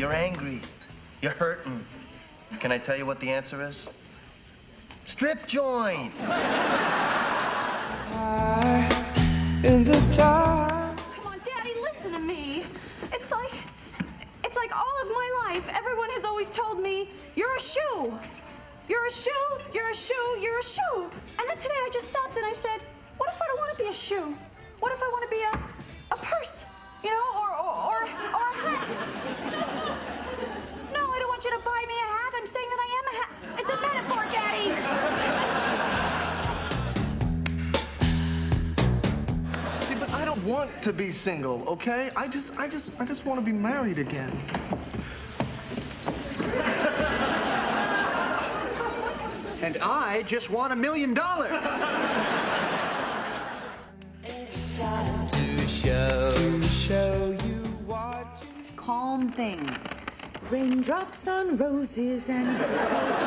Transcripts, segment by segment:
You're angry. You're hurting. Can I tell you what the answer is? Strip joints. in this time. Come on, Daddy, listen to me. It's like, it's like all of my life, everyone has always told me, you're a shoe. You're a shoe, you're a shoe, you're a shoe. And then today I just stopped and I said, what if I don't want to be a shoe? What if I want to be a, a purse, you know, or, or, or, or a hat? No, I don't want you to buy me a hat. I'm saying that I am a hat. It's a metaphor, Daddy. See, but I don't want to be single, okay? I just, I just, I just want to be married again. And I just want a million dollars. calm things. Raindrops on roses and whispers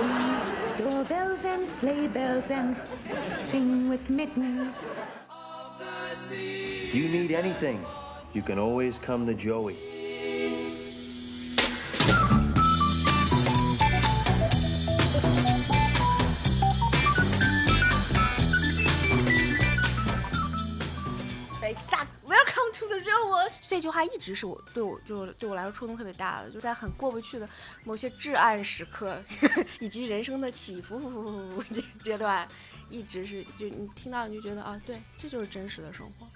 on doorbells and sleigh bells and sing with mittens. You need anything, you can always come to Joey.，Welcome to the real world。这句话一直是我对我就对我来说触动特别大的，就在很过不去的某些至暗时刻，以及人生的起伏 阶阶段，一直是就你听到你就觉得啊，对，这就是真实的生活。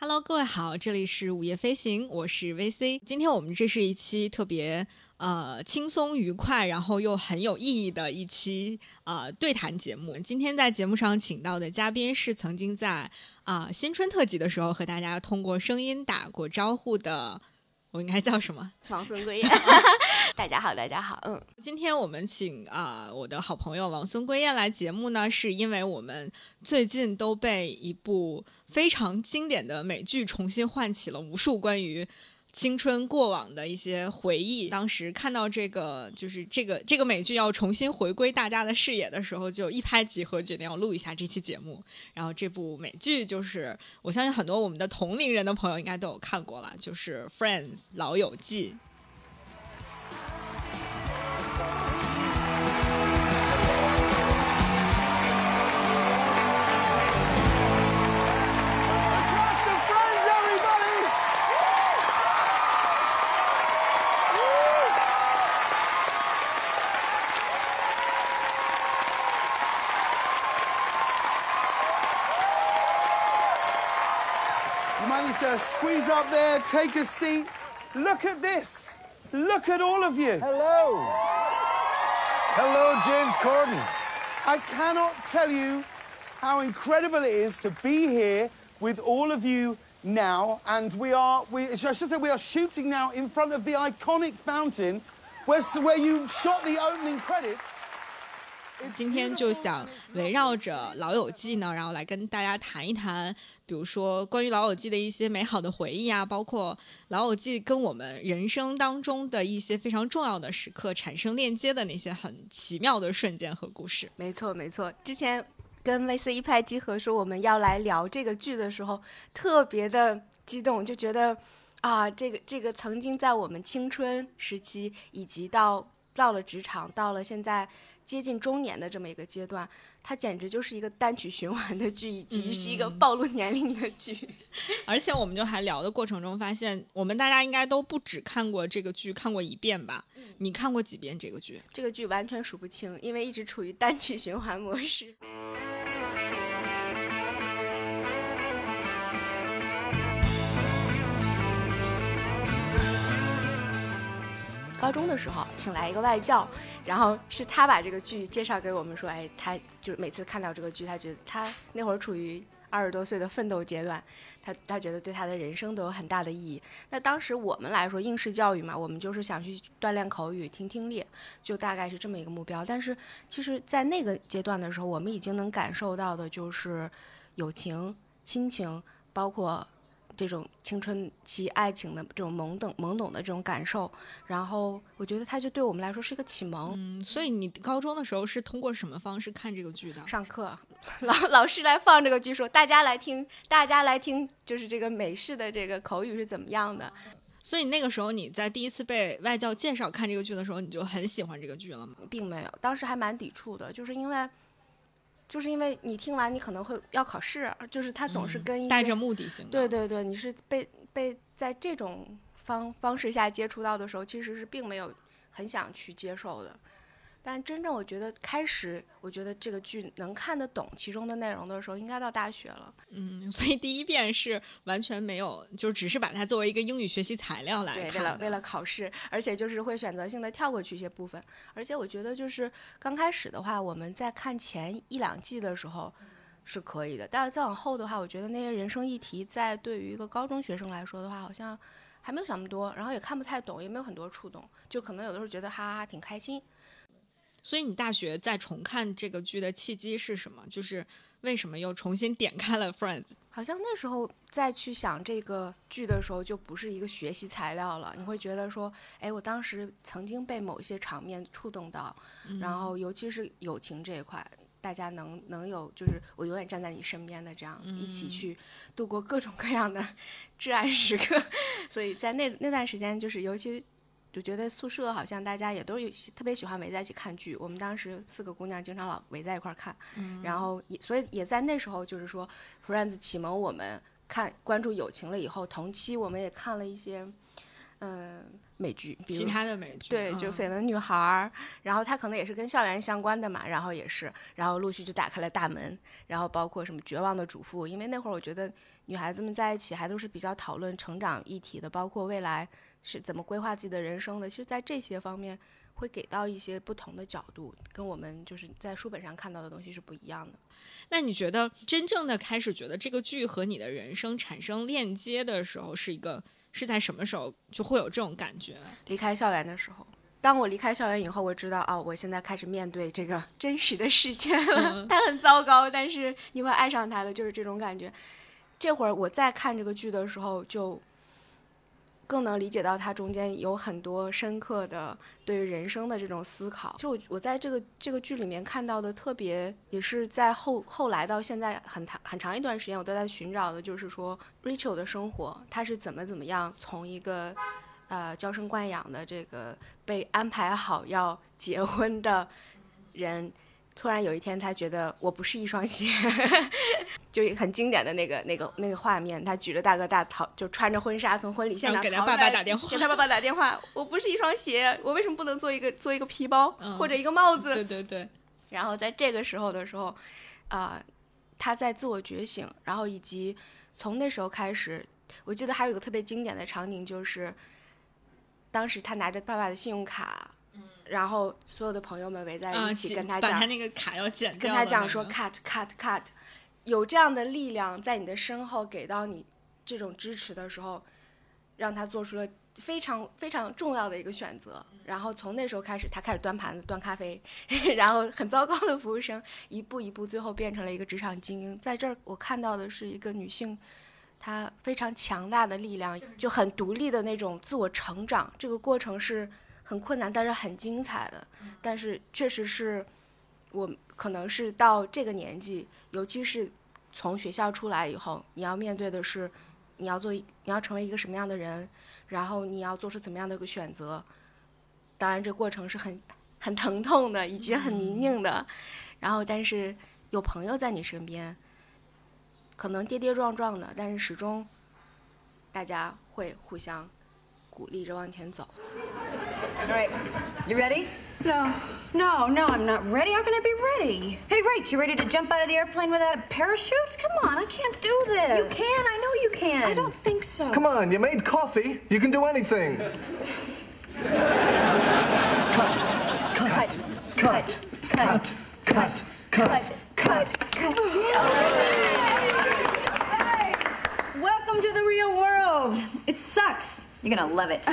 Hello，各位好，这里是午夜飞行，我是 VC。今天我们这是一期特别呃轻松愉快，然后又很有意义的一期呃对谈节目。今天在节目上请到的嘉宾是曾经在啊、新春特辑的时候和大家通过声音打过招呼的，我应该叫什么？王孙归燕，大家好，大家好，嗯，今天我们请啊、我的好朋友王孙归燕来节目呢，是因为我们最近都被一部非常经典的美剧重新唤起了无数关于青春过往的一些回忆。当时看到这个就是这个这个美剧要重新回归大家的视野的时候，就一拍即合，决定要录一下这期节目。然后这部美剧就是我相信很多我们的同龄人的朋友应该都有看过了，就是《Friends》老友记。To squeeze up there, take a seat. Look at this. Look at all of you. Hello. Hello, James Corden. I cannot tell you how incredible it is to be here with all of you now. And we are, we, I should say, we are shooting now in front of the iconic fountain where, where you shot the opening credits. 今天就想围绕着《老友记》呢，然后来跟大家谈一谈，比如说关于《老友记》的一些美好的回忆啊，包括《老友记》跟我们人生当中的一些非常重要的时刻产生链接的那些很奇妙的瞬间和故事。没错没错，之前跟 VC 一拍即合说我们要来聊这个剧的时候，特别的激动，就觉得啊，这个这个曾经在我们青春时期，以及到到了职场，到了现在接近中年的这么一个阶段，它简直就是一个单曲循环的剧，以及是一个暴露年龄的剧。而且我们就还聊的过程中发现，我们大家应该都不只看过这个剧，看过一遍吧？你看过几遍这个剧？这个剧完全数不清，因为一直处于单曲循环模式。高中的时候，请来一个外教，然后是他把这个剧介绍给我们，说，哎，他就是每次看到这个剧，他觉得他那会儿处于二十多岁的奋斗阶段，他他觉得对他的人生都有很大的意义。那当时我们来说，应试教育嘛，我们就是想去锻炼口语、听听力，就大概是这么一个目标。但是其实，在那个阶段的时候，我们已经能感受到的就是友情、亲情，包括这种青春期爱情的这种懵懂懵懂的这种感受，然后我觉得它就对我们来说是一个启蒙。嗯，所以你高中的时候是通过什么方式看这个剧的？上课，老老师来放这个剧，说大家来听，大家来听，就是这个美式的这个口语是怎么样的。所以那个时候你在第一次被外教介绍看这个剧的时候，你就很喜欢这个剧了吗？并没有，当时还蛮抵触的，就是因为，就是因为你听完你可能会要考试，就是他总是跟带着目的性的。对对对，你是被被在这种方方式下接触到的时候，其实是并没有很想去接受的。但真正我觉得开始，我觉得这个剧能看得懂其中的内容的时候，应该到大学了。嗯，所以第一遍是完全没有，就只是把它作为一个英语学习材料来对，看对。为了为了考试，而且就是会选择性的跳过去一些部分。而且我觉得就是刚开始的话，我们在看前一两季的时候是可以的，但是再往后的话，我觉得那些人生议题在对于一个高中学生来说的话，好像还没有想那么多，然后也看不太懂，也没有很多触动，就可能有的时候觉得哈哈哈挺开心。所以你大学再重看这个剧的契机是什么？就是为什么又重新点开了 Friends？好像那时候再去想这个剧的时候，就不是一个学习材料了。你会觉得说，哎，我当时曾经被某些场面触动到，然后尤其是友情这一块，大家能能有就是我永远站在你身边的这样、一起去度过各种各样的 至暗时刻。所以在那那段时间，就是尤其。就觉得宿舍好像大家也都有喜特别喜欢围在一起看剧，我们当时四个姑娘经常老围在一块儿看，然后也所以也在那时候就是说，Friends 启蒙我们看关注友情了以后，同期我们也看了一些嗯、美剧，比如其他的美剧，对，就嗯《绯闻女孩》儿，然后它可能也是跟校园相关的嘛，然后也是，然后陆续就打开了大门，然后包括什么《绝望的主妇》，因为那会儿我觉得女孩子们在一起还都是比较讨论成长议题的，包括未来是怎么规划自己的人生的，其实，在这些方面会给到一些不同的角度，跟我们就是在书本上看到的东西是不一样的。那你觉得真正的开始觉得这个剧和你的人生产生链接的时候，是一个是在什么时候就会有这种感觉？离开校园的时候，当我离开校园以后，我知道哦，我现在开始面对这个 真实的世界了。它很糟糕，但是你会爱上它的，就是这种感觉。这会儿我在看这个剧的时候，就更能理解到它中间有很多深刻的对于人生的这种思考。就我我在这个这个剧里面看到的特别，也是在后后来到现在很长很长一段时间，我都在寻找的，就是说 Rachel 的生活，她是怎么怎么样从一个呃娇生惯养的这个被安排好要结婚的人，突然有一天他觉得我不是一双鞋，就很经典的那个那个那个画面，他举着大哥大逃，就穿着婚纱从婚礼现场给他爸爸打电话给他爸爸打电话，我不是一双鞋，我为什么不能做一个做一个皮包、嗯或者一个帽子？对对对，然后在这个时候的时候，啊、他在自我觉醒，然后以及从那时候开始，我记得还有一个特别经典的场景，就是当时他拿着爸爸的信用卡，然后所有的朋友们围在啊，一起跟他讲，把他那个卡要剪掉跟他讲说 cut cut cut，有这样的力量在你的身后给到你这种支持的时候，让他做出了非常非常重要的一个选择。然后从那时候开始，他开始端盘子、端咖啡，然后很糟糕的服务生，一步一步，最后变成了一个职场精英。在这儿，我看到的是一个女性。她非常强大的力量，就很独立的那种自我成长，这个过程是很困难，但是很精彩的。但是确实是我可能是到这个年纪，尤其是从学校出来以后，你要面对的是，你要做，你要成为一个什么样的人，然后你要做出怎么样的一个选择。当然，这过程是很很疼痛的，以及很泥泞的。然后，但是有朋友在你身边，可能跌跌撞撞的，但是始终大家会互相鼓励着往前走。All right, you ready? No, no, no, I'm not ready. How can I be ready? Hey, Rach, you ready to jump out of the airplane without a parachute? Come on, I can't do this. You can. I know you can. I don't think so. Come on, you made coffee. You can do anything. Cut. Cut. Cut. Cut. Cut. Cut. Cut, cut. Welcome to the real world. It sucks. You're gonna love it.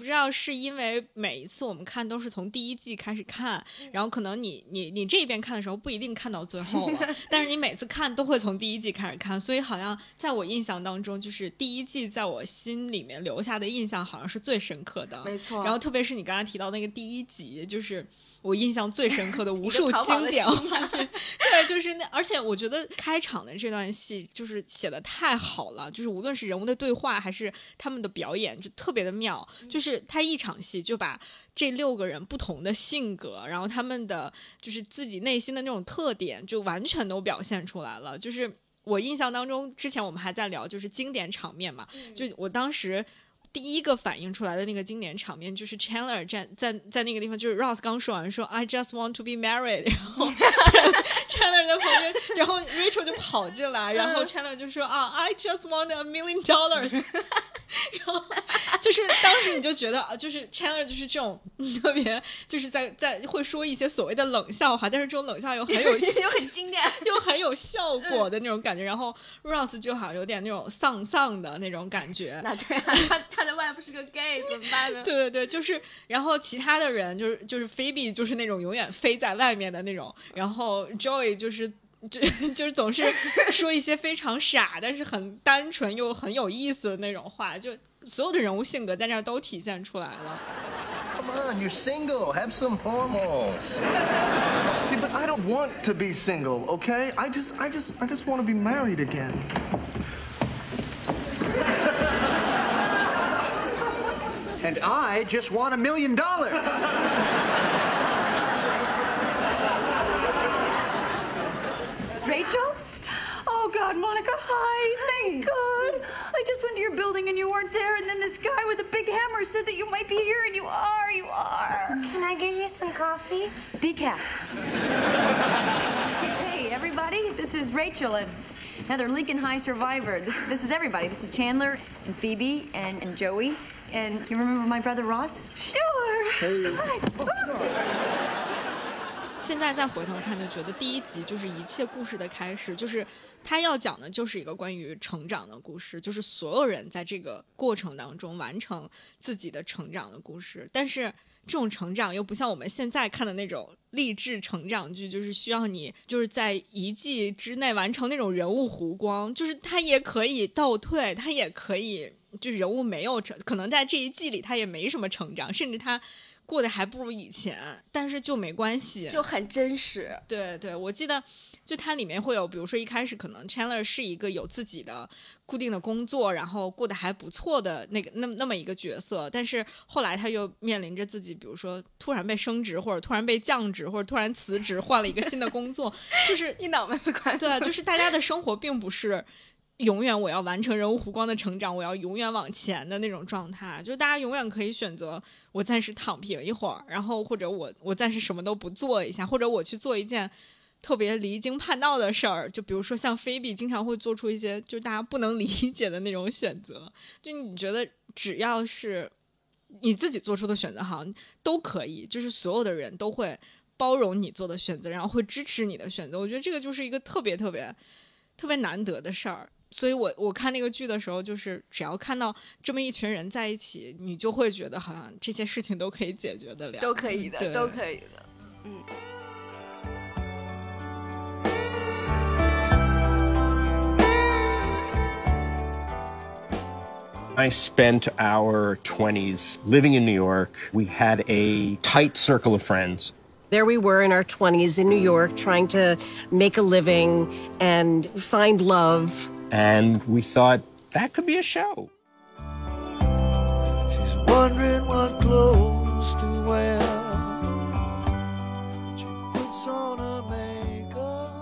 不不知道是因为每一次我们看都是从第一季开始看，然后可能你你你这边看的时候不一定看到最后了，但是你每次看都会从第一季开始看，所以好像在我印象当中，就是第一季在我心里面留下的印象好像是最深刻的。没错然后特别是你刚才提到那个第一集，就是。我印象最深刻的无数经典 对，就是那，而且我觉得开场的这段戏就是写的太好了，就是无论是人物的对话还是他们的表演，就特别的妙。就是他一场戏就把这六个人不同的性格，然后他们的就是自己内心的那种特点，就完全都表现出来了。就是我印象当中，之前我们还在聊就是经典场面嘛，就我当时。第一个反映出来的那个经典场面就是 Chandler 站在在那个地方，就是 Ross 刚说完说 I just want to be married，然后 Chandler 在旁边，然后 Rachel 就跑进来，然后 Chandler 就说啊 I just want a million dollars，然后就是当时你就觉得啊，就是 Chandler 就是这种 特别就是在在会说一些所谓的冷笑话，但是这种冷笑又很有又很经典，又很有效果的那种感觉，然后 Ross 就好像有点那种丧丧的那种感觉，那对啊，他他的外父是个 gay，怎么办呢？对对对，就是，然后其他的人就是就是菲比就是那种永远飞在外面的那种，然后 Joy 就是。就就是总是说一些非常傻，但是很单纯又很有意思的那种话，就所有的人物性格在这儿都体现出来了。Come on, you're single. Have some hormones. See, but I don't want to be single, okay? I just, I just, I just want to be married again. And I just want a million dollars. Rachel? Oh God, Monica, hi. Thank God. I just went to your building and you weren't there, and then this guy with a big hammer said that you might be here, and you are, you are. Can I get you some coffee? Decaf. hey, everybody, this is Rachel, and another Lincoln High survivor. This, this is everybody. This is Chandler and Phoebe and, and Joey. And you remember my brother Ross? Sure. Hi. 现在再回头看，就觉得第一集就是一切故事的开始，就是他要讲的就是一个关于成长的故事，就是所有人在这个过程当中完成自己的成长的故事。但是这种成长又不像我们现在看的那种励志成长剧，就是需要你就是在一季之内完成那种人物弧光，就是他也可以倒退，他也可以就是人物没有成，可能在这一季里他也没什么成长，甚至他。过得还不如以前，但是就没关系，就很真实。对对，我记得就它里面会有，比如说一开始可能 Chandler 是一个有自己的固定的工作，然后过得还不错的那个那那么一个角色，但是后来他又面临着自己，比如说突然被升职，或者突然被降职，或者突然辞职，换了一个新的工作，就是一脑门子官司。对，就是大家的生活并不是。永远我要完成人物弧光的成长，我要永远往前的那种状态，就是大家永远可以选择我暂时躺平一会儿，然后或者我我暂时什么都不做一下，或者我去做一件特别离经叛道的事儿，就比如说像菲比经常会做出一些就大家不能理解的那种选择，就你觉得只要是你自己做出的选择，好像都可以，就是所有的人都会包容你做的选择，然后会支持你的选择。我觉得这个就是一个特别特别特别难得的事儿。所以我我看那个剧的时候，就是只要看到这么一群人在一起，你就会觉得好像这些事情都可以解决得了，都可以的，对都可以的，嗯。 I spent our 20s living in New York. We had a tight circle of friends. There we were in our 20s in New York trying to make a living and find love. And we thought that could be a show. She's wondering what clothes to wear. She puts on her makeup.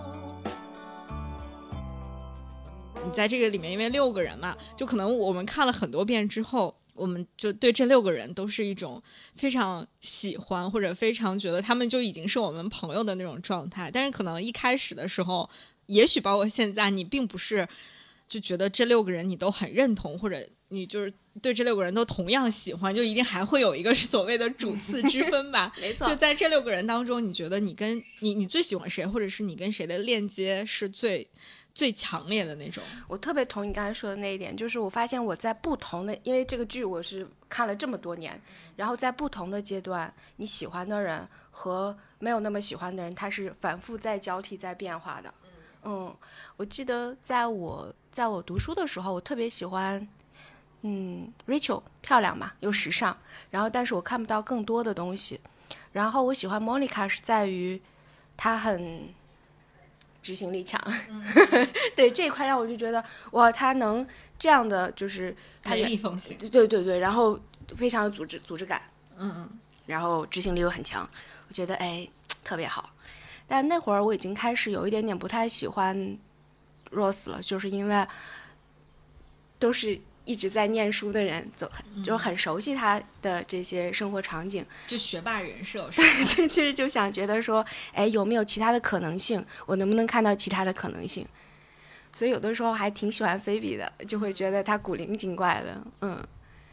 你在这个里面，因为六个人嘛，就可能我们看了很多遍之后，我们就对这六个人都是一种非常喜欢，或者非常觉得他们就已经是我们朋友的那种状态。但是可能一开始的时候，也许包括现在，你并不是就觉得这六个人你都很认同，或者你就是对这六个人都同样喜欢，就一定还会有一个所谓的主次之分吧。没错就在这六个人当中，你觉得你跟你你最喜欢谁，或者是你跟谁的链接是最最强烈的那种。我特别同意你刚才说的那一点，就是我发现我在不同的，因为这个剧我是看了这么多年，然后在不同的阶段，你喜欢的人和没有那么喜欢的人，他是反复在交替在变化的。嗯，我记得在我在我读书的时候，我特别喜欢，嗯，Rachel 漂亮嘛，又时尚，然后但是我看不到更多的东西。然后我喜欢 Monica 是在于她很执行力强，对这一块让我就觉得哇，她能这样的就是她雷厉风行，对对对，然后非常有组织组织感，嗯嗯，然后执行力又很强，我觉得哎特别好。但那会儿我已经开始有一点点不太喜欢 Rose 了，就是因为都是一直在念书的人，就就很熟悉他的这些生活场景，就学霸人设。对这，其实就想觉得说，哎，有没有其他的可能性？我能不能看到其他的可能性？所以有的时候还挺喜欢菲比的，就会觉得他古灵精怪的。嗯，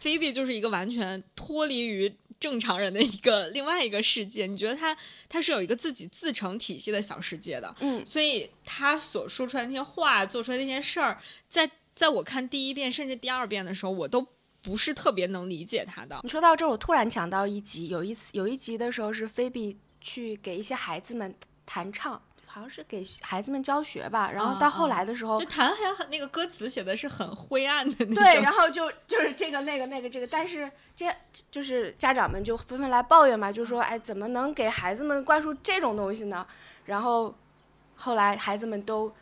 菲比就是一个完全脱离于。正常人的一个另外一个世界，你觉得他他是有一个自己自成体系的小世界的，嗯，所以他所说出来那些话，做出来那些事儿，在在我看第一遍甚至第二遍的时候，我都不是特别能理解他的。你说到这儿，我突然想到一集，有一次有一集的时候是菲比去给一些孩子们弹唱。好像是给孩子们教学吧，然后到后来的时候，就弹还很那个歌词写的是很灰暗的那种。对，然后就就是这个那个那个这个，但是这就是家长们就纷纷来抱怨嘛，就说哎，怎么能给孩子们灌输这种东西呢？然后后来孩子们都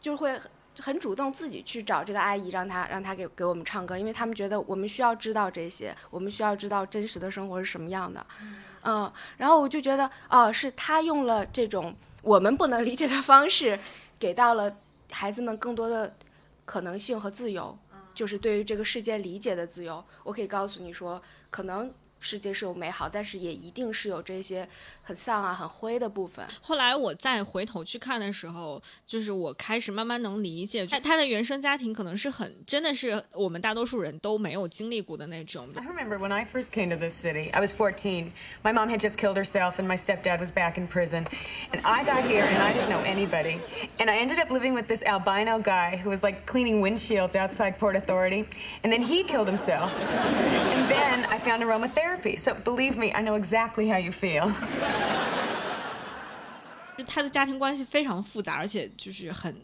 就会很主动自己去找这个阿姨，让她让她给给我们唱歌，因为他们觉得我们需要知道这些，我们需要知道真实的生活是什么样的。嗯，然后我就觉得哦，是他用了这种。我们不能理解的方式，给到了孩子们更多的可能性和自由，就是对于这个世界理解的自由。我可以告诉你说，可能。世界是有美好，但是也一定是有这些很丧啊、很灰的部分。后来我再回头去看的时候，就是我开始慢慢能理解，他他的原生家庭可能是很真的是我们大多数人都没有经历过的那种。I remember when I first came to this city, I was 14. My mom had just killed herself, and my stepdad was back in prison. And I got here, and I didn't know anybody. And I ended up living with this albino guy who was like cleaning windshields outside Port Authority. And then he killed himself. And then I found aromatherapy. therapy. So believe me, I know exactly how you feel. 他的家庭关系非常复杂，而且就是很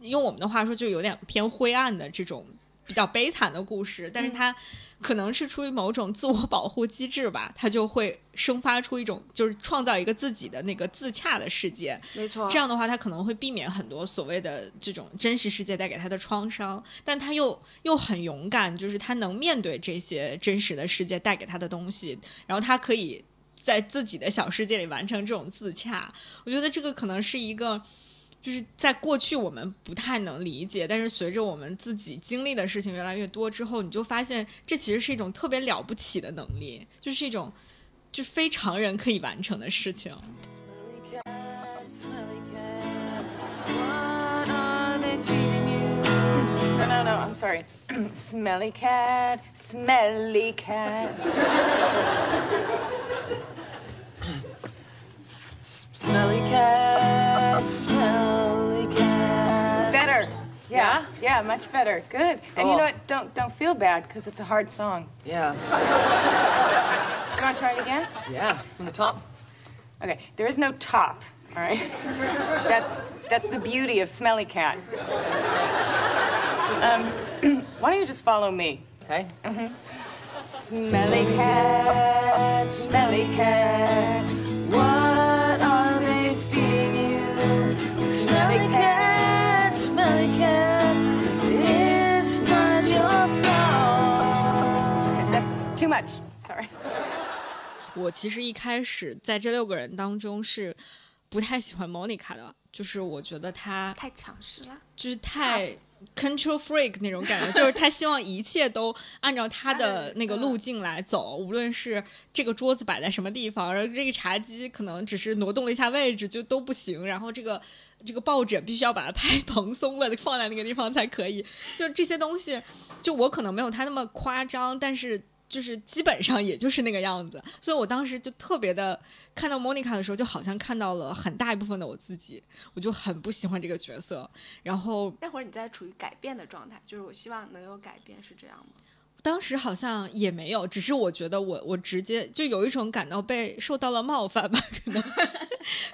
用我们的话说，就有点偏灰暗的这种 比较悲惨的故事。但是他可能是出于某种自我保护机制吧，他就会生发出一种就是创造一个自己的那个自洽的世界。没错，这样的话他可能会避免很多所谓的这种真实世界带给他的创伤，但他又又很勇敢，就是他能面对这些真实的世界带给他的东西，然后他可以。在自己的小世界里完成这种自洽，我觉得这个可能是一个，就是在过去我们不太能理解，但是随着我们自己经历的事情越来越多之后，你就发现这其实是一种特别了不起的能力，就是一种就非常人可以完成的事情。No, no, I'm sorry. It's smelly cat, smelly cat. Smelly cat, Yeah, yeah, much better. Good. And you know what? Don't don't feel bad because it's a hard song. Yeah. You want to try it again? Yeah, from the top. Okay, there is no top. All right. That's that's the beauty of Smelly Cat. Um, why don't you just follow me? Okay. Mm-hmm. Smelly cat, smelly cat, what are they feeding you? Smelly cat, too much. Sorry. 我其实一开始在这六个人当中是不太喜欢 Monica 的，就是我觉得她太强势了，就是太 control freak 那种感觉，就是他希望一切都按照他的 那个路径来走，无论是这个桌子摆在什么地方，然后这个茶几可能只是挪动了一下位置就都不行，然后这个这个抱枕必须要把它拍蓬松了放在那个地方才可以，就这些东西，就我可能没有他那么夸张，但是就是基本上也就是那个样子，所以我当时就特别的看到 Monica 的时候，就好像看到了很大一部分的我自己，我就很不喜欢这个角色。然后那会儿你在处于改变的状态，就是我希望能有改变，是这样吗？当时好像也没有，只是我觉得我我直接就有一种感到被受到了冒犯吧，可能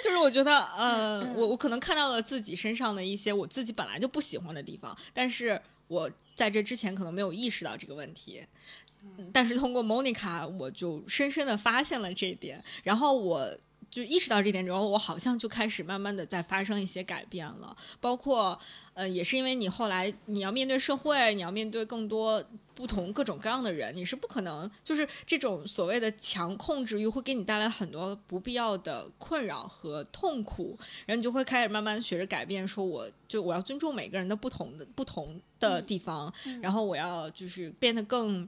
就是我觉得呃，我我可能看到了自己身上的一些我自己本来就不喜欢的地方，但是我在这之前可能没有意识到这个问题。但是通过 Monica，我就深深的发现了这一点，然后我就意识到这点之后，我好像就开始慢慢的在发生一些改变了，包括呃，也是因为你后来你要面对社会，你要面对更多不同各种各样的人，你是不可能就是这种所谓的强控制欲会给你带来很多不必要的困扰和痛苦，然后你就会开始慢慢学着改变，说我就我要尊重每个人的不同的不同的地方，然后我要就是变得更。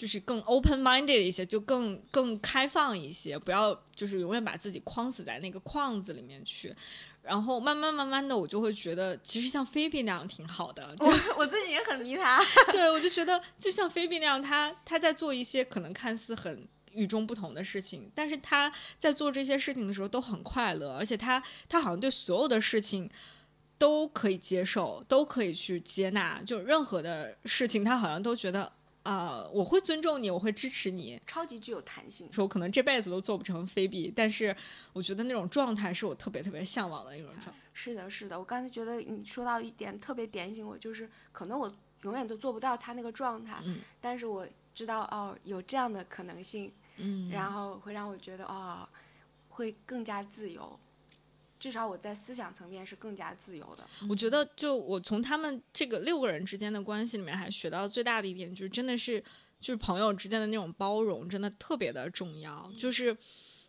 就是更 open minded 一些，就更更开放一些，不要就是永远把自己框死在那个框子里面去。然后慢慢慢慢的，我就会觉得，其实像菲比那样挺好的。就我我最近也很迷他，对我就觉得，就像菲比那样，他他在做一些可能看似很与众不同的事情，但是他在做这些事情的时候都很快乐，而且他他好像对所有的事情都可以接受，都可以去接纳，就任何的事情，他好像都觉得。啊、我会尊重你，我会支持你，超级具有弹性。说我可能这辈子都做不成菲比，但是我觉得那种状态是我特别特别向往的一种状态。是的，是的，我刚才觉得你说到一点特别点醒我，就是可能我永远都做不到他那个状态，嗯但是我知道哦有这样的可能性，嗯然后会让我觉得哦会更加自由，至少我在思想层面是更加自由的。我觉得，就我从他们这个六个人之间的关系里面，还学到最大的一点，就是真的是，就是朋友之间的那种包容，真的特别的重要。就是，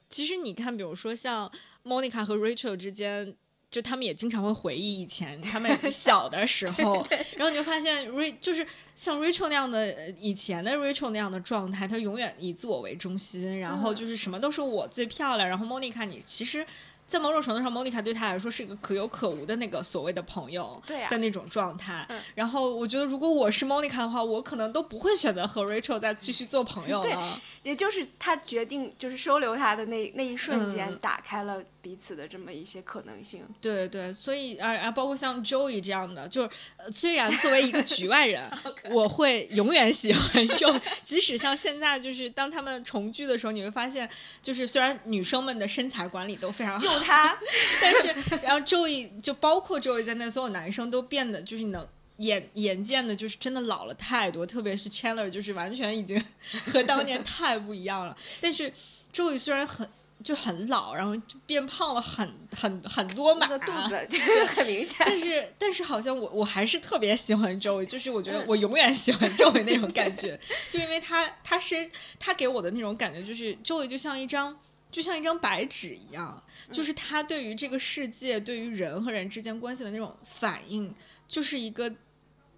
其实你看，比如说像 Monica 和 Rachel 之间。就他们也经常会回忆以前他们 小的时候，然后你就发现 Ra 就是像 Rachel 那样的呃以前的 Rachel 那样的状态，她永远以自我为中心，然后就是什么都是我最漂亮。然后 Monica 你其实，在某种程度上，Monica 对他来说是一个可有可无的那个所谓的朋友的那种状态。嗯然后我觉得，如果我是 Monica 的话，我可能都不会选择和 Rachel 再继续做朋友对了。也就是他决定就是收留他的那那一瞬间，嗯打开了彼此的这么一些可能性。对对，所以啊啊，包括像 Joey 这样的，就是、呃、虽然作为一个局外人，我会永远喜欢 Joey，即使像现在，就是当他们重聚的时候，你会发现，就是虽然女生们的身材管理都非常好，就他，但是然后 Joey 就包括 Joey 在内，所有男生都变得就是能。眼眼见的，就是真的老了太多，特别是 Chandler，就是完全已经和当年太不一样了。但是 Joey 虽然很就很老，然后就变胖了很很很多码，那个肚子就是很明显。但是但是好像我我还是特别喜欢 Joey，就是我觉得我永远喜欢 Joey 那种感觉，就因为他他是他给我的那种感觉，就是 Joey 就像一张。就像一张白纸一样，就是他对于这个世界、对于人和人之间关系的那种反应，就是一个，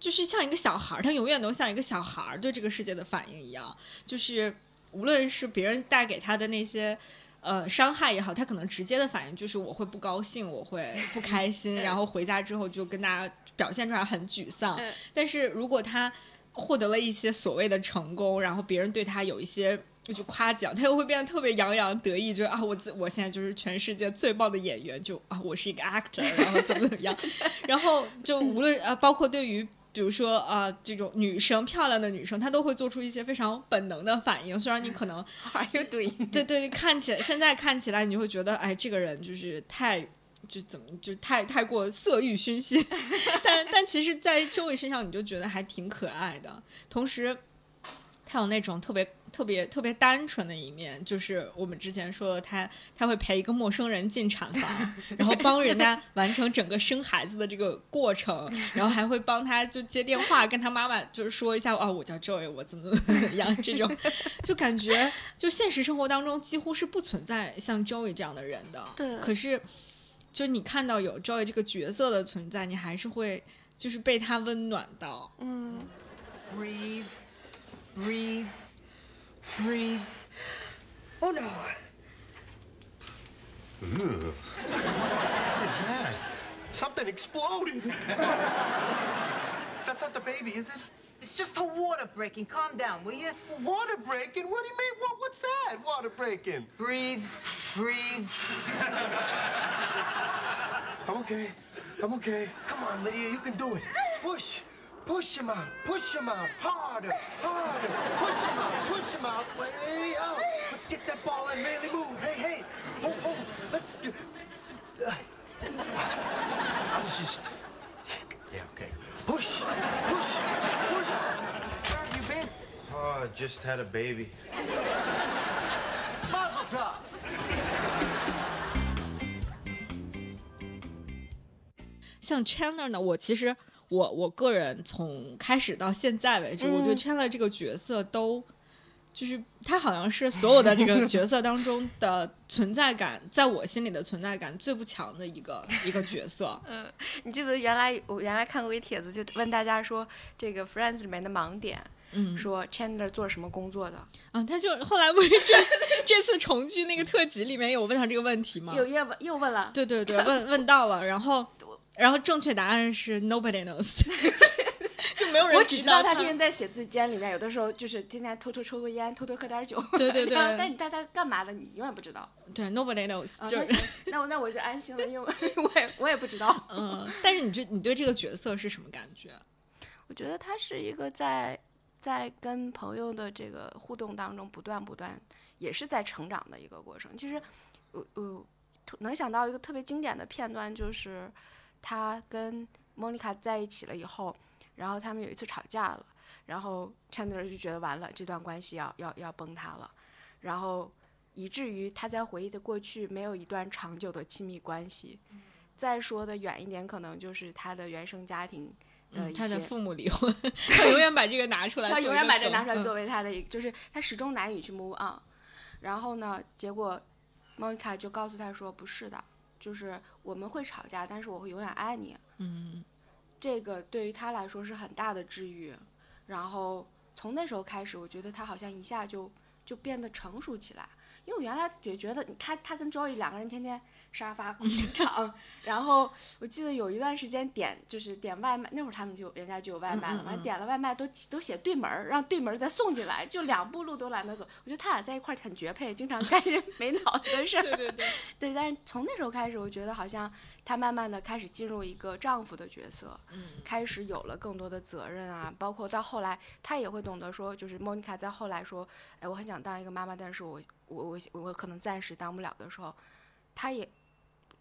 就是像一个小孩儿，他永远都像一个小孩儿对这个世界的反应一样，就是无论是别人带给他的那些。呃，伤害也好，他可能直接的反应就是我会不高兴，我会不开 心，然后回家之后就跟大家表现出来很沮丧。嗯但是如果他获得了一些所谓的成功，然后别人对他有一些就夸奖，他又会变得特别洋洋得意，就啊，我自我现在就是全世界最棒的演员，就啊，我是一个 actor，然后怎么怎么样，然后就无论啊，包括对于。比如说啊、呃，这种女生漂亮的女生，她都会做出一些非常本能的反应。虽然你可能 Are you doing？对对，看起来现在看起来，你就会觉得，哎，这个人就是太就怎么就太太过色欲熏心。但但其实，在周围身上，你就觉得还挺可爱的。同时，他有那种特别特别特别单纯的一面，就是我们之前说的他，他会陪一个陌生人进产房，然后帮人家完成整个生孩子的这个过程，然后还会帮他就接电话，跟他妈妈就是说一下，哦，我叫 Joy，我怎么怎么样，这种就感觉就现实生活当中几乎是不存在像 Joey 这样的人的。对可是，就你看到有 Joy 这个角色的存在，你还是会就是被他温暖到。嗯。Breathe. Breathe. Breathe. Oh no. What is that? Something exploded. That's not the baby, is it? It's just a water breaking. Calm down, will you? Water breaking? What do you mean? What, what's that? Water breaking? Breathe, breathe. I'm okay. I'm okay. Come on, Lydia, you can do it. Push. Push him out. Push him out. Harder. Harder. Push him out. Push him out. Way out. Let's get that ball and really move. Hey, hey. Oh, oh. Let's get. Uh, I was just. Yeah, okay. Push. Push. Push. Where have you been? Oh, just had a baby. Mazel tov. 像 Chandler 呢，我其实 我我个人从开始到现在为止，我对嗯 Chandler 这个角色都就是他好像是所有的这个角色当中的存在感，在我心里的存在感最不强的一个一个角色。嗯，你记不记得原来我原来看过一帖子，就问大家说这个 Friends 里面的盲点，嗯，说 Chandler 做什么工作的？嗯，他就后来不是这这次重聚那个特辑里面有问他这个问题吗？有又问又问了，对对对，问问到了，然后然后正确答案是 nobody knows，就没有人我只知道他他天天在写字间里面，有的时候就是天天偷偷抽个烟，偷偷喝点酒。对对对 但是他他干嘛的，你永远不知道。对 nobody knows，啊，就是，那我那我就安心了，因为我也我也不知道。嗯，但是你对你对这个角色是什么感觉？我觉得他是一个在在跟朋友的这个互动当中不断不断，也是在成长的一个过程。其实，我我突能想到一个特别经典的片段，就是他跟莫妮卡在一起了以后，然后他们有一次吵架了，然后 Chandler 就觉得完了，这段关系要要要崩塌了，然后以至于他在回忆的过去没有一段长久的亲密关系。再说的远一点，可能就是他的原生家庭他的些父母离婚，他永远把这个拿出来 他永远把这拿出来嗯作为他的一个，就是他始终难以去 move on。然后呢，结果莫妮卡就告诉他说：“不是的，就是我们会吵架，但是我会永远爱你。”嗯这个对于他来说是很大的治愈。然后从那时候开始，我觉得他好像一下就就变得成熟起来。因为我原来也觉得他他跟 Joey 两个人天天沙发空着躺，然后我记得有一段时间点就是点外卖，那会儿他们就人家就有外卖了嘛，嗯嗯嗯点了外卖都都写对门儿，让对门儿再送进来，就两步路都懒得走。我觉得他俩在一块儿很绝配，经常干些 没脑子的事儿。对对对。对，但是从那时候开始，我觉得好像他慢慢的开始进入一个丈夫的角色，嗯开始有了更多的责任啊，包括到后来，他也会懂得说，就是莫妮卡在后来说，哎，我很想当一个妈妈，但是我我我我可能暂时当不了的时候，他也。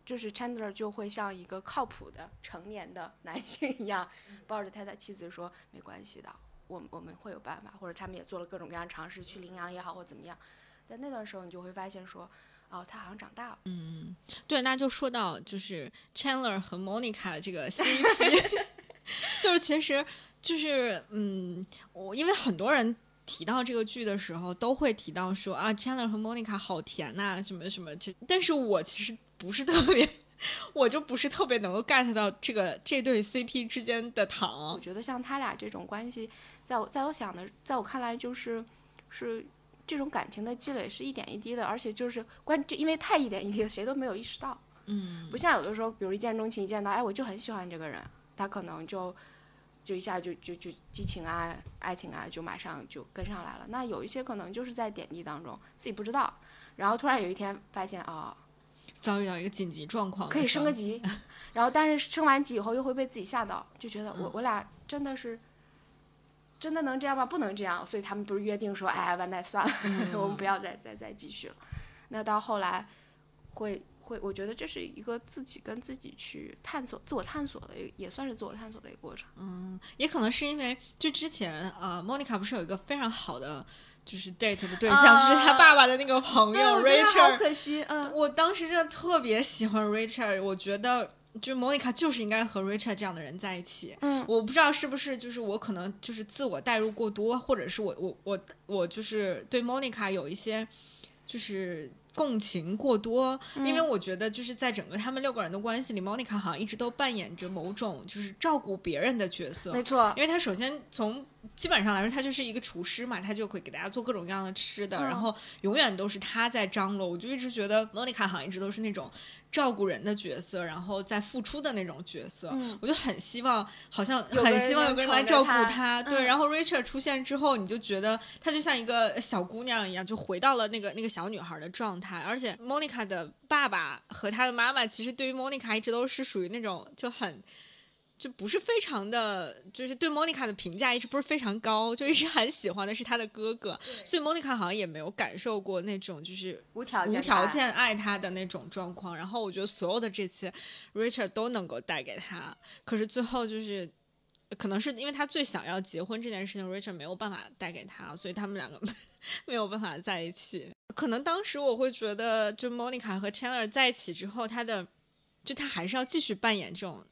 就是 Chandler 就会像一个靠谱的成年的 男性一样，抱着他的妻子说：“没关系的，我我们会有办法。”或者他们也做了各种各样的尝试，去领养也好或怎么样。但那段时候你就会发现说，哦，他好像长大了。嗯，对，那就说到就是 Chandler 和 Monica 的这个 CP，就是其实就是嗯，我因为很多人提到这个剧的时候，都会提到说啊，Chandler 和 Monica 好甜呐、什么什么这，但是我其实不是特别，我就不是特别能够 get 到这个这对 CP 之间的糖我。觉得像他俩这种关系，在我在我想的，在我看来就是是这种感情的积累是一点一滴的，而且就是关这因为太一点一滴了，谁都没有意识到。嗯不像有的时候，比如一见钟情，一见到哎，我就很喜欢这个人，他可能就就一下就就就激情啊、爱情啊，就马上就跟上来了。那有一些可能就是在点滴当中自己不知道，然后突然有一天发现哦，遭遇到一个紧急状况可，以升个级，然后但是升完级以后又会被自己吓到，就觉得我、嗯我俩真的是。真的能这样吗？不能这样，所以他们不是约定说，哎，完蛋，算了，我们不要再再再继续了。那到后来会会，我觉得这是一个自己跟自己去探索、自我探索的一个，也算是自我探索的一个过程。嗯，也可能是因为就之前呃，Monica 不是有一个非常好的就是 date 的对象，就是他爸爸的那个朋，友 Richard。可惜，嗯，我当时真的特别喜欢 Richard，我觉得。就是 Monica 就是应该和 Richard 这样的人在一起。嗯我不知道是不是就是我可能就是自我代入过多，或者是我我我我就是对 Monica 有一些就是共情过多，因为嗯我觉得就是在整个他们六个人的关系里，Monica 好像一直都扮演着某种就是照顾别人的角色。没错因为她首先从基本上来说，他就是一个厨师嘛，他就会给大家做各种各样的吃的，嗯然后永远都是他在张罗。我就一直觉得莫妮卡好像一直都是那种照顾人的角色，然后再付出的那种角色。嗯我就很希望，好像很希望有个人来照顾他对，嗯然后 Richard 出现之后，你就觉得她就像一个小姑娘一样，就回到了那个那个小女孩的状态。而且 Monica 的爸爸和她的妈妈，其实对于 Monica 一直都是属于那种就很。就不是非常的，就是对 Monica 的评价一直不是非常高，就一直很喜欢的是他的哥哥，所以 Monica 好像也没有感受过那种就是无条件无条件爱他的那种状况。然后我觉得所有的这些 Richard 都能够带给他，可是最后就是。可能是因为他最想要结婚这件事情，Richard 没有办法带给他，所以他们两个 没有办法在一起。可能当时我会觉得，就 Monica 和 Chandler 在一起之后，他的就他还是要继续扮演这种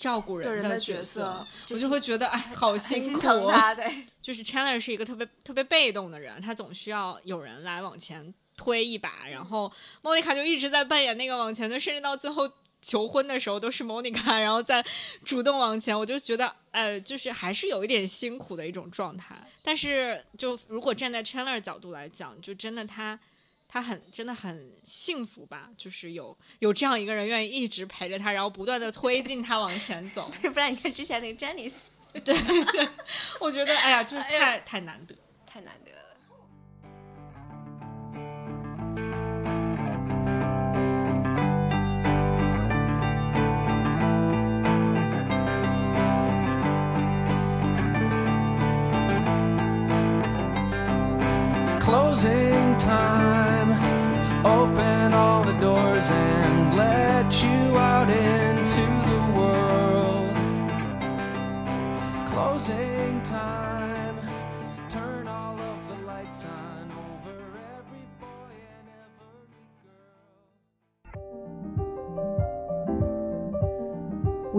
照顾人的角角色就我就会觉得哎，好辛苦心疼他对就是 Chandler 是一个特别特别被动的人，他总需要有人来往前推一把，然后 Monica 就一直在扮演那个往前的，甚至到最后求婚的时候都是 Monica，然后再主动往前，我就觉得呃，就是还是有一点辛苦的一种状态。但是就如果站在 Chandler 角度来讲，就真的他。他很真的很幸福吧，就是有有这样一个人愿意一直陪着他，然后不断的推进他往前走。对，不然你看之前那个 Janice，对，我觉得哎呀，就是太、太难得，太难得了。Closing time.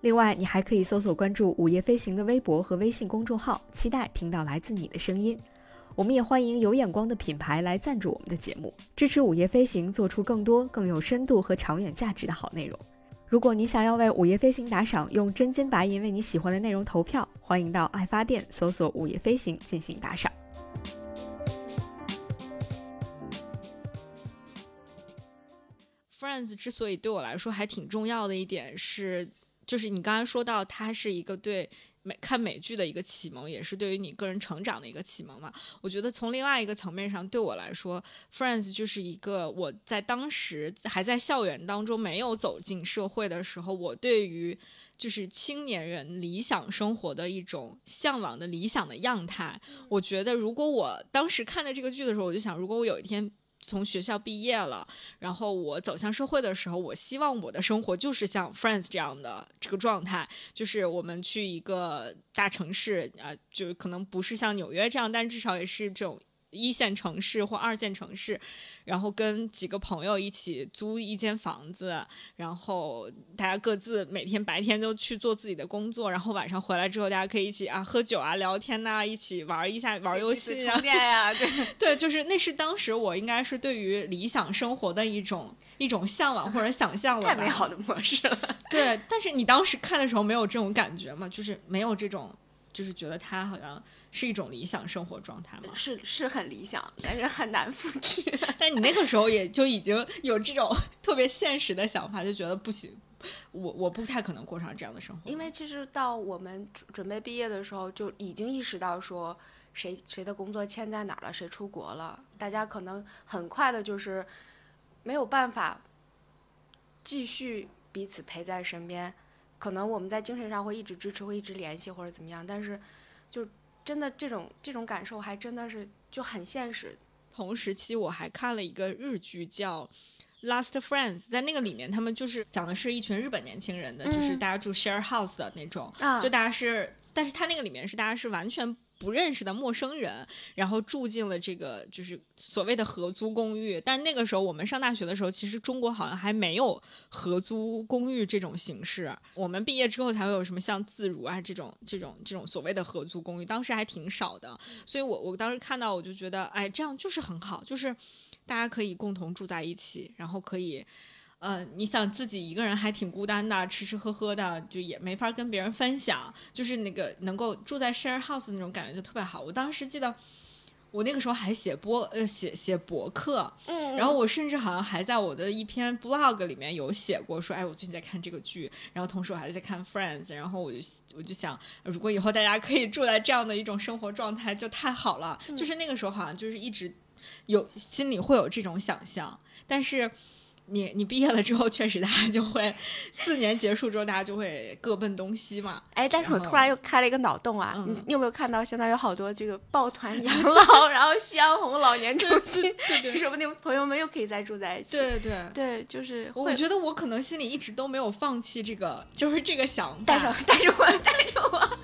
另外，你还可以搜索关注“午夜飞行”的微博和微信公众号，期待听到来自你的声音。我们也欢迎有眼光的品牌来赞助我们的节目，支持午夜飞行做出更多更有深度和长远价值的好内容。如果你想要为午夜飞行打赏，用真金白银为你喜欢的内容投票，欢迎到爱发电搜索“午夜飞行”进行打赏。Friends 之所以对我来说还挺重要的一点是，就是你刚才说到它是一个对美看美剧的一个启蒙，也是对于你个人成长的一个启蒙嘛。我觉得从另外一个层面上，对我来说，Friends 就是一个我在当时还在校园当中没有走进社会的时候，我对于就是青年人理想生活的一种向往的理想的样态。我觉得如果我当时看的这个剧的时候，我就想，如果我有一天。从学校毕业了，然后我走向社会的时候，我希望我的生活就是像 Friends 这样的这个状态，就是我们去一个大城市啊、就可能不是像纽约这样，但至少也是这种一线城市或二线城市，然后跟几个朋友一起租一间房子，然后大家各自每天白天都去做自己的工作，然后晚上回来之后，大家可以一起啊喝酒啊聊天呐、啊，一起玩一下玩游戏啊，充电呀，对 对，就是那是当时我应该是对于理想生活的一种一种向往或者想象了，太美好的模式了。对，但是你当时看的时候没有这种感觉吗？就是没有这种。就是觉得他好像是一种理想生活状态吗？是是很理想，但是很难复制。但你那个时候也就已经有这种 特别现实的想法，就觉得不行，我我不太可能过上这样的生活。因为其实到我们准备毕业的时候，就已经意识到说谁谁的工作签在哪儿了，谁出国了，大家可能很快的就是没有办法继续彼此陪在身边。可能我们在精神上会一直支持，会一直联系或者怎么样，但是就真的这种这种感受还真的是就很现实。同时期我还看了一个日剧叫《Last Friends》，在那个里面他们就是讲的是一群日本年轻人的，嗯、就是大家住 share house 的那种，啊、就大家是，但是他那个里面是大家是完全不认识的陌生人，然后住进了这个就是所谓的合租公寓。但那个时候我们上大学的时候，其实中国好像还没有合租公寓这种形式。我们毕业之后才会有什么像自如啊这种这种这种所谓的合租公寓，当时还挺少的。所以我我当时看到我就觉得，哎，这样就是很好，就是大家可以共同住在一起，然后可以。呃，你想自己一个人还挺孤单的，吃吃喝喝的，就也没法跟别人分享，就是那个能够住在 share house 的那种感觉就特别好。我当时记得，我那个时候还写播呃写写博客，嗯然后我甚至好像还在我的一篇 blog 里面有写过说，哎，我最近在看这个剧，然后同时我还在看 Friends，然后我就我就想，如果以后大家可以住在这样的一种生活状态，就太好了。嗯就是那个时候好像就是一直有心里会有这种想象，但是。你 你毕业了之后，确实大家就会四年结束之后，大家就会各奔东西嘛。哎，但是我突然又开了一个脑洞啊！嗯你你有没有看到现在有好多这个抱团 养老，然后夕阳红老年 中心，说不定朋友们又可以再住在一起。对对对，就是我觉得我可能心里一直都没有放弃这个，就是这个想法。带上带着我带着我。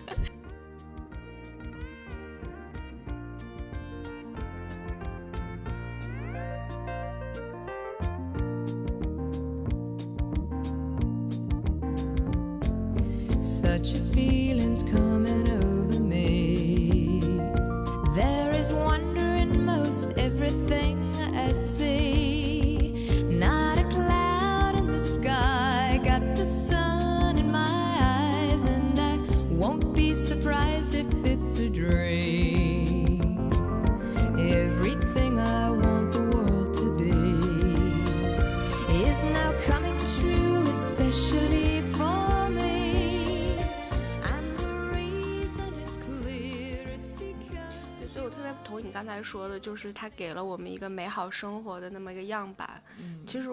就是他给了我们一个美好生活的那么一个样板。嗯其实，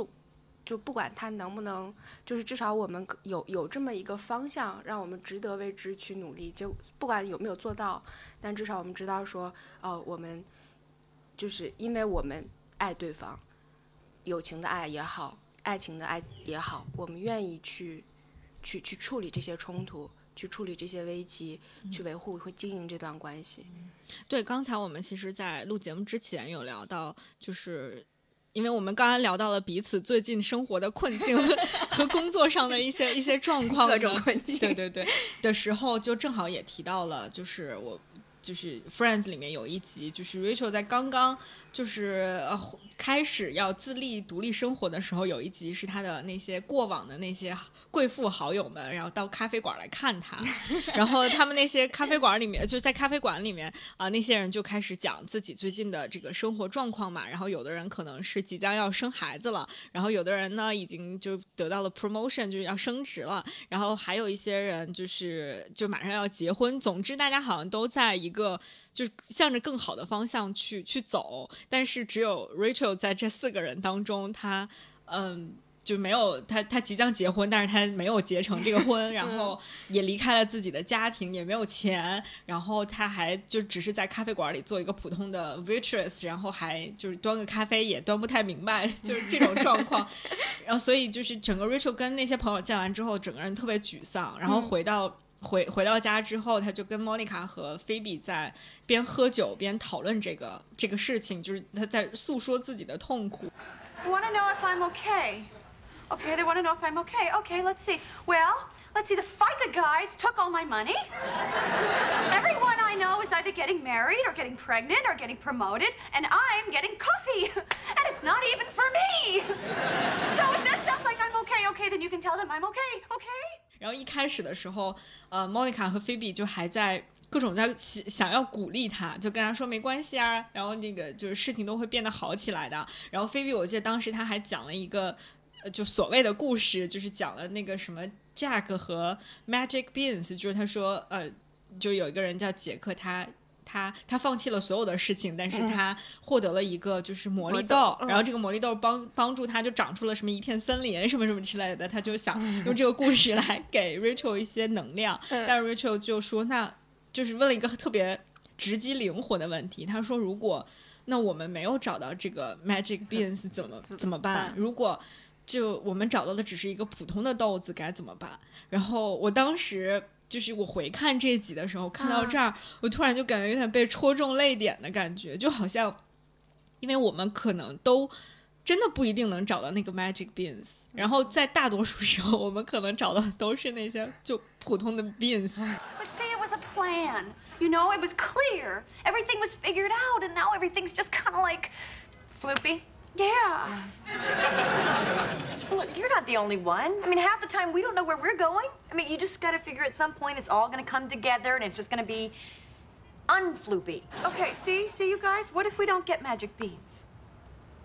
就不管他能不能，就是至少我们有有这么一个方向，让我们值得为之去努力。就不管有没有做到，但至少我们知道说，哦，我们就是因为我们爱对方，友情的爱也好，爱情的爱也好，我们愿意去去去处理这些冲突，去处理这些危机，去维护和经营这段关系。对，刚才我们其实，在录节目之前有聊到，就是因为我们刚刚聊到了彼此最近生活的困境 和工作上的一些一些状况各种的困境对对对的时候，就正好也提到了，就是我。就是《Friends》里面有一集，就是 Rachel 在刚刚就是呃开始要自立独立生活的时候，有一集是她的那些过往的那些贵妇好友们，然后到咖啡馆来看她，然后他们那些咖啡馆里面，就是在咖啡馆里面啊、那些人就开始讲自己最近的这个生活状况嘛，然后有的人可能是即将要生孩子了，然后有的人呢已经就得到了 promotion，就是要升职了，然后还有一些人就是就马上要结婚，总之大家好像都在一个。就是向着更好的方向去去走，但是只有 Rachel 在这四个人当中，她嗯就没有她她即将结婚，但是她没有结成这个婚，然后也离开了自己的家庭，也没有钱，然后她还就只是在咖啡馆里做一个普通的 waitress，然后还就是端个咖啡也端不太明白，就是这种状况，然后所以就是整个 Rachel 跟那些朋友见完之后，整个人特别沮丧，然后嗯回到。回回到家之后，他就跟 Monica 和 Phoebe 在边喝酒边讨论这个这个事情，就是他在诉说自己的痛苦。 They want to know if I'm okay. Okay, they want to know if I'm okay. Okay, let's see. Well, let's see. The FICA guys took all my money. Everyone I know is either getting married or getting pregnant or getting promoted, and I'm getting coffee. And it's not even for me. So if that sounds like I'm okay, okay, then you can tell them I'm okay, okay? 然后一开始的时候，呃，Monica 和 Phoebe 就还在各种在想想要鼓励他，就跟他说没关系啊，然后那个就是事情都会变得好起来的。然后 Phoebe 我记得当时他还讲了一个，呃，就所谓的故事，就是讲了那个什么 Jack 和 Magic Beans，就是他说，呃，就有一个人叫杰克，他。他他放弃了所有的事情，但是嗯。他获得了一个就是魔力豆然后这个魔力豆帮帮助他就长出了什么一片森林什么什么之类的，他就想用这个故事来给 Rachel 一些能量，嗯。但是 Rachel 就说，那就是问了一个特别直击灵魂的问题，他说如果那我们没有找到这个 Magic Beans 怎么怎么办办？如果就我们找到的只是一个普通的豆子该怎么办？然后我当时就是我回看这集的时候，看到这儿，我突然就感觉有点被戳中泪点的感觉，就好像，因为我们可能都真的不一定能找到那个 magic beans，然后在大多数时候，我们可能找到的都是那些就普通的 beans。But see, it was a plan. You know, it was clear. Everything was figured out, and now everything's just kind of like Floopy? Yeah. Look, you're not the only one. I mean, half the time we don't know where we're going. I mean, you just got to figure at some point it's all going to come together and it's just going to be unfloopy. Okay, see, see, you guys. What if we don't get magic beans?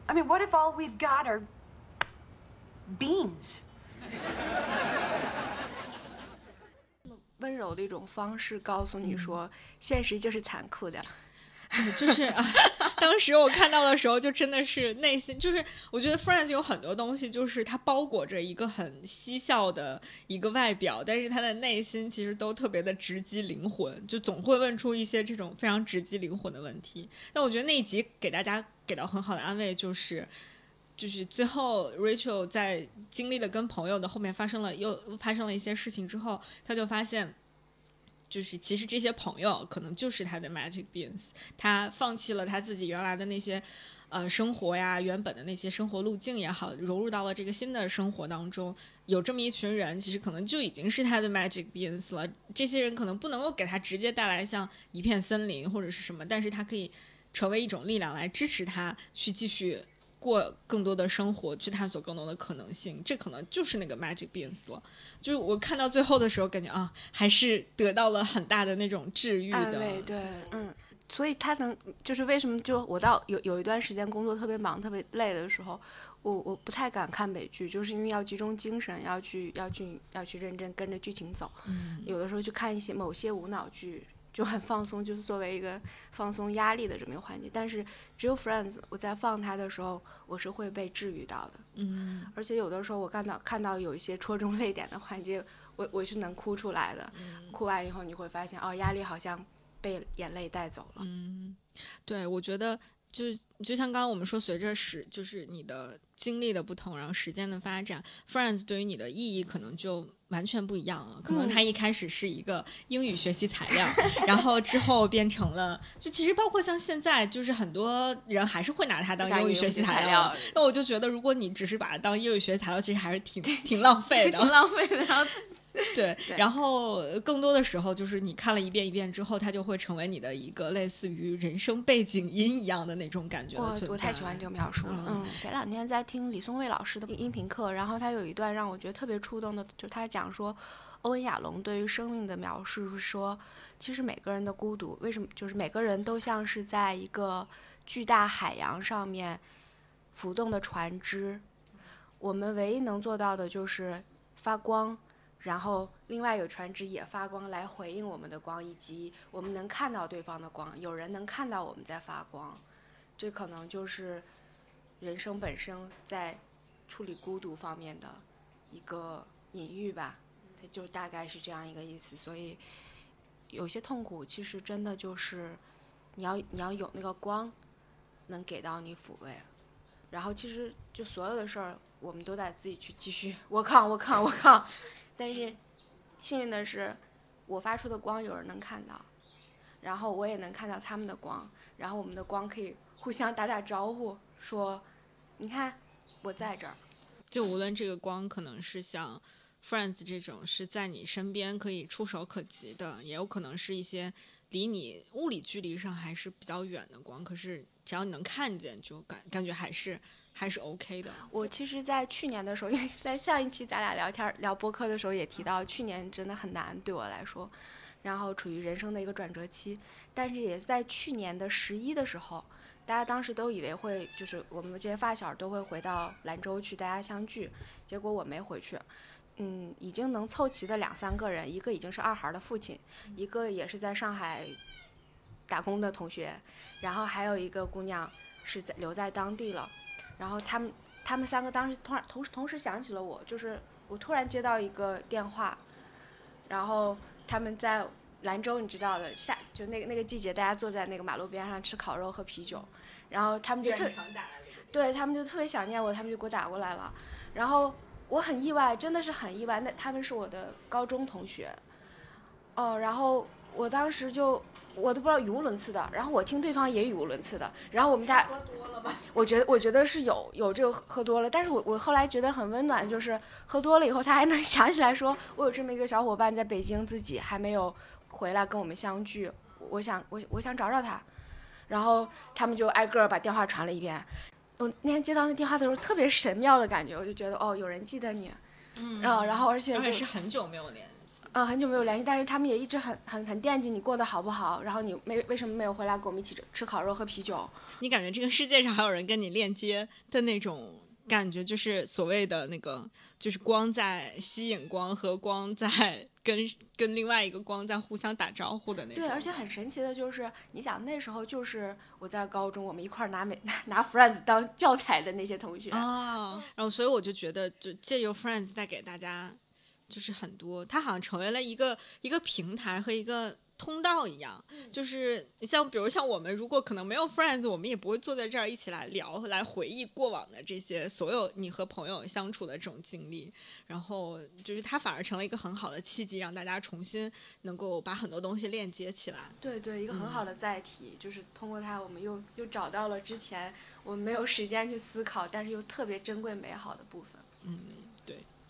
I mean, what if all we've got are beans? 温柔的一种方式告诉你说，现实就是残酷的。 就是啊，当时我看到的时候，就真的是内心就是，我觉得 Friends 有很多东西，就是它包裹着一个很嬉笑的一个外表，但是他的内心其实都特别的直击灵魂，就总会问出一些这种非常直击灵魂的问题。但我觉得那一集给大家给到很好的安慰，就是。就是最后，Rachel 在经历了跟朋友的后面发生了又发生了一些事情之后，他就发现，就是其实这些朋友可能就是他的 magic beans，他放弃了他自己原来的那些呃生活呀，原本的那些生活路径也好，融入到了这个新的生活当中。有这么一群人，其实可能就已经是他的 magic beans 了。这些人可能不能够给他直接带来像一片森林或者是什么，但是他可以成为一种力量来支持他去继续。过更多的生活，去探索更多的可能性，这可能就是那个 magic beans 了。就是我看到最后的时候，感觉啊，还是得到了很大的那种治愈的。对，对，嗯。所以他能，就是为什么就我到有有一段时间工作特别忙、特别累的时候，我我不太敢看美剧，就是因为要集中精神，要去要去要去认真跟着剧情走。嗯有的时候去看一些某些无脑剧。就很放松，就是作为一个放松压力的这么一个环节。但是只有 Friends，我在放它的时候，我是会被治愈到的。嗯，而且有的时候我看到看到有一些戳中泪点的环节，我我是能哭出来的。嗯哭完以后，你会发现哦，压力好像被眼泪带走了。嗯，对，我觉得就就像刚刚我们说，随着时就是你的经历的不同，然后时间的发展，Friends 对于你的意义可能就完全不一样了。可能它一开始是一个英语学习材料，然后之后变成了，就其实包括像现在，就是很多人还是会拿它当英语学习材料。那我就觉得，如果你只是把它当英语学习材料，其实还是挺挺浪费的，挺浪费的。然后 对，然后更多的时候就是你看了一遍一遍之后，它就会成为你的一个类似于人生背景音一样的那种感觉我我太喜欢这个描述了。嗯，前两天在听李松蔚老师的音频课，然后他有一段让我觉得特别触动的，就他讲说，欧文亚龙对于生命的描述是说，其实每个人的孤独，为什么就是每个人都像是在一个巨大海洋上面浮动的船只，我们唯一能做到的就是发光。然后另外一个船只也发光来回应我们的光，以及我们能看到对方的光，有人能看到我们在发光，这可能就是人生本身在处理孤独方面的一个隐喻吧，它就大概是这样一个意思。所以有些痛苦其实真的就是你要你要有那个光能给到你抚慰，然后其实就所有的事儿我们都得自己去继续，我靠我靠我靠。但是幸运的是，我发出的光有人能看到，然后我也能看到他们的光，然后我们的光可以互相打打招呼，说：“你看，我在这儿。”就无论这个光可能是像 Friends 这种是在你身边可以触手可及的，也有可能是一些离你物理距离上还是比较远的光，可是只要你能看见，就感感觉还是。还是 OK 的。我其实，在去年的时候，因为在上一期咱俩聊天聊播客的时候，也提到去年真的很难对我来说，然后处于人生的一个转折期。但是也在去年的十一的时候，大家当时都以为会就是我们这些发小都会回到兰州去大家相聚，结果我没回去。嗯，已经能凑齐的两三个人，一个已经是二孩的父亲，一个也是在上海打工的同学，然后还有一个姑娘是在留在当地了。然后他们他们三个当时突然同时同时想起了我，就是我突然接到一个电话，然后他们在兰州，你知道的，夏就那个那个季节，大家坐在那个马路边上吃烤肉喝啤酒，然后他们就特对他们就特别想念我，他们就给我打过来了，然后我很意外，真的是很意外，那他们是我的高中同学，哦，然后我当时就我都不知道语无伦次的，然后我听对方也语无伦次的，然后我们家喝多了吧？我觉得我觉得是有有这个喝多了，但是我我后来觉得很温暖，就是喝多了以后他还能想起来说，我有这么一个小伙伴在北京，自己还没有回来跟我们相聚，我想我我想找找他，然后他们就挨个儿把电话传了一遍。我那天接到那电话的时候，特别神妙的感觉，我就觉得哦，有人记得你，嗯然后然后而且而且就是很久没有联系。嗯，很久没有联系，但是他们也一直很很很惦记你过得好不好，然后你没为什么没有回来跟我们一起吃吃烤肉喝啤酒？你感觉这个世界上还有人跟你链接的那种感觉，就是所谓的那个，就是光在吸引光和光在跟跟另外一个光在互相打招呼的那种。对，而且很神奇的就是，你想那时候就是我在高中，我们一块儿拿美 拿拿 Friends 当教材的那些同学啊，然后所以我就觉得，就借由 Friends 带给大家，就是很多，它好像成为了一个一个平台和一个通道一样。就是像比如像我们，如果可能没有 Friends，我们也不会坐在这儿一起来聊，来回忆过往的这些所有你和朋友相处的这种经历。然后就是它反而成了一个很好的契机，让大家重新能够把很多东西链接起来。对对，一个很好的载体，就是通过它，我们又又找到了之前我们没有时间去思考，但是又特别珍贵美好的部分。嗯，对，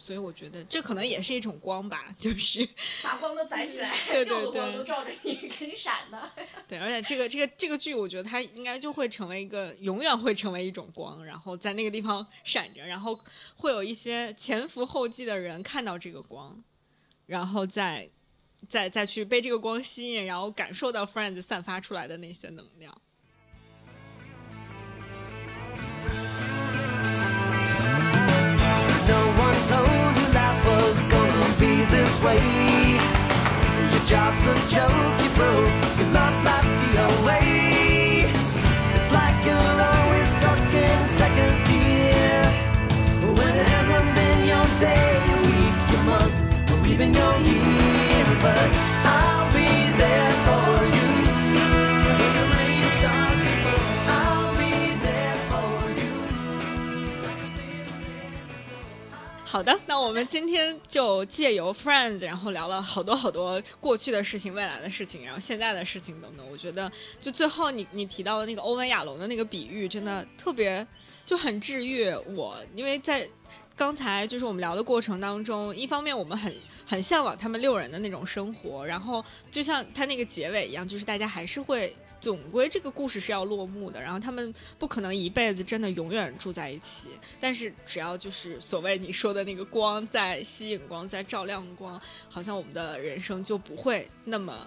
所以我觉得这可能也是一种光吧，就是 把光都攒起来，对对 对光对都照着你，给你闪的。对，而且这个这个这个剧，我觉得它应该就会成为一个永远会成为一种光，然后在那个地方闪着，然后会有一些前赴后继的人看到这个光，然后再再再去被这个光吸引，然后感受到 Friends 散发出来的那些能量。Job's a joke, 好的，那我们今天就借由 Friends，然后聊了好多好多过去的事情、未来的事情，然后现在的事情等等。我觉得，就最后你你提到的那个欧文亚龙的那个比喻，真的特别就很治愈我，因为在刚才就是我们聊的过程当中，一方面我们很很向往他们六人的那种生活，然后就像他那个结尾一样，就是大家还是会。总归这个故事是要落幕的，然后他们不可能一辈子真的永远住在一起。但是只要就是所谓你说的那个光在吸引光，在照亮光，好像我们的人生就不会那么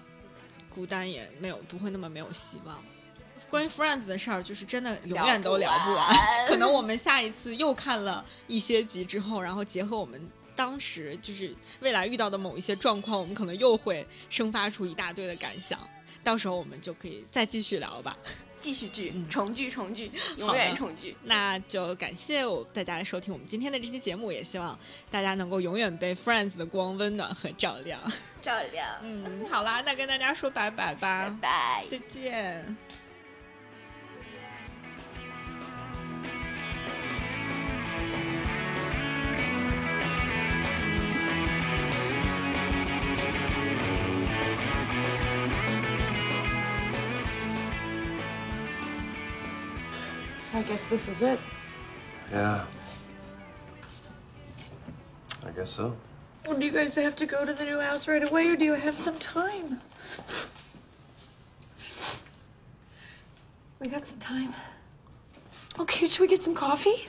孤单，也没有不会那么没有希望。关于 Friends 的事儿，就是真的永远都聊不完。可能我们下一次又看了一些集之后，然后结合我们当时就是未来遇到的某一些状况，我们可能又会生发出一大堆的感想。到时候我们就可以再继续聊吧。继续聚，重聚重 聚，永远重聚。那就感谢我大家的收听我们今天的这期节目，也希望大家能够永远被 Friends 的光温暖和照亮。照亮。嗯，好啦，那跟大家说拜拜吧，拜拜，再见。Guess this is it. Yeah. I guess so. Well, do you guys have to go to the new house right away, or do you have some time? We got some time. Okay, should we get some coffee?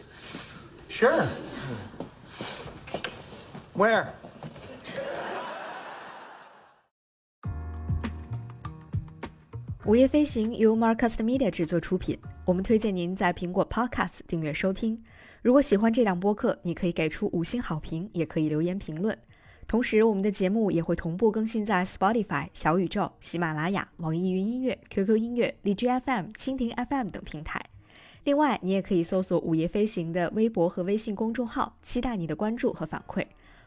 Sure. Where? 午夜飞行由 Marcast Media 制作出品，我们推荐您在苹果 Podcast 订阅收听。如果喜欢这档播客，你可以给出五星好评，也可以留言评论。同时，我们的节目也会同步更新在 Spotify、小宇宙、喜马拉雅、网易云音乐、QQ 音乐、荔枝 FM、蜻蜓 FM 等平台。另外，你也可以搜索“午夜飞行”的微博和微信公众号，期待你的关注和反馈。